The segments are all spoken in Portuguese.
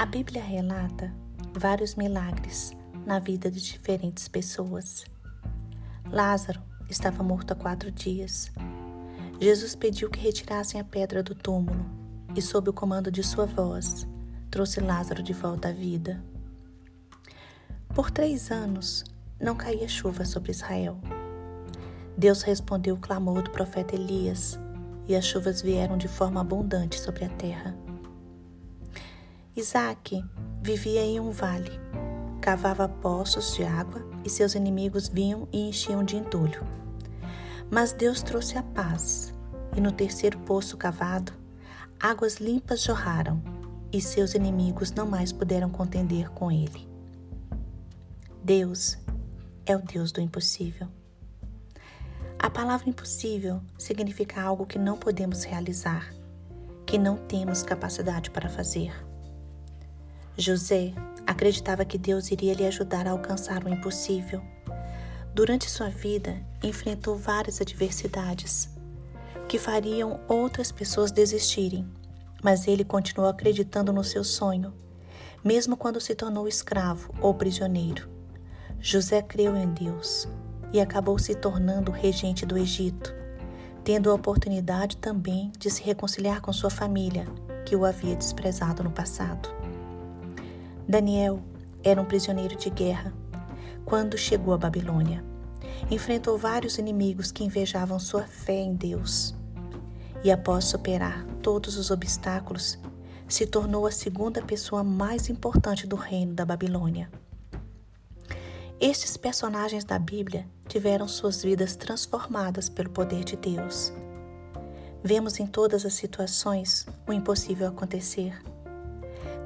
A Bíblia relata vários milagres na vida de diferentes pessoas. Lázaro estava morto há quatro dias. Jesus pediu que retirassem a pedra do túmulo e, sob o comando de sua voz, trouxe Lázaro de volta à vida. Por três anos não caía chuva sobre Israel. Deus respondeu o clamor do profeta Elias e as chuvas vieram de forma abundante sobre a terra. Isaac vivia em um vale, cavava poços de água e seus inimigos vinham e enchiam de entulho. Mas Deus trouxe a paz, e no terceiro poço cavado, águas limpas jorraram, e seus inimigos não mais puderam contender com ele. Deus é o Deus do impossível. A palavra impossível significa algo que não podemos realizar, que não temos capacidade para fazer. José acreditava que Deus iria lhe ajudar a alcançar o impossível. Durante sua vida, enfrentou várias adversidades que fariam outras pessoas desistirem, mas ele continuou acreditando no seu sonho, mesmo quando se tornou escravo ou prisioneiro. José creu em Deus e acabou se tornando regente do Egito, tendo a oportunidade também de se reconciliar com sua família, que o havia desprezado no passado. Daniel era um prisioneiro de guerra quando chegou à Babilônia. Enfrentou vários inimigos que invejavam sua fé em Deus. E após superar todos os obstáculos, se tornou a segunda pessoa mais importante do reino da Babilônia. Estes personagens da Bíblia tiveram suas vidas transformadas pelo poder de Deus. Vemos em todas as situações o impossível acontecer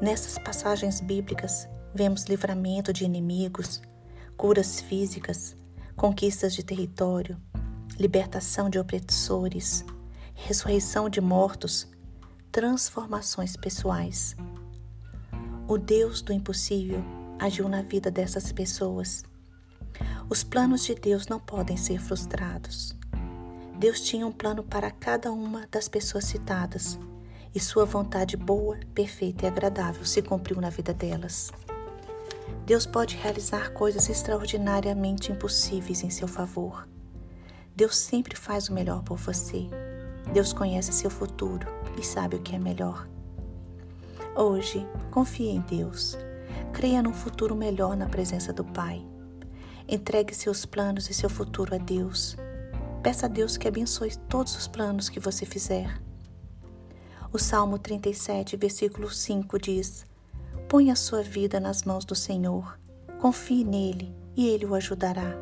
Nessas passagens bíblicas, vemos livramento de inimigos, curas físicas, conquistas de território, libertação de opressores, ressurreição de mortos, transformações pessoais. O Deus do impossível agiu na vida dessas pessoas. Os planos de Deus não podem ser frustrados. Deus tinha um plano para cada uma das pessoas citadas e sua vontade boa, perfeita e agradável se cumpriu na vida delas. Deus pode realizar coisas extraordinariamente impossíveis em seu favor. Deus sempre faz o melhor por você. Deus conhece seu futuro e sabe o que é melhor. Hoje, confie em Deus. Creia num futuro melhor na presença do Pai. Entregue seus planos e seu futuro a Deus. Peça a Deus que abençoe todos os planos que você fizer. O Salmo 37, versículo 5 diz: Põe a sua vida nas mãos do Senhor, confie nele e ele o ajudará.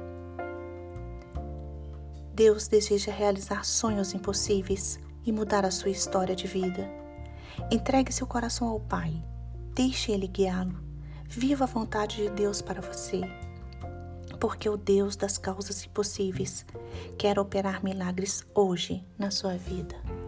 Deus deseja realizar sonhos impossíveis e mudar a sua história de vida. Entregue seu coração ao Pai, deixe ele guiá-lo. Viva a vontade de Deus para você, porque o Deus das causas impossíveis quer operar milagres hoje na sua vida.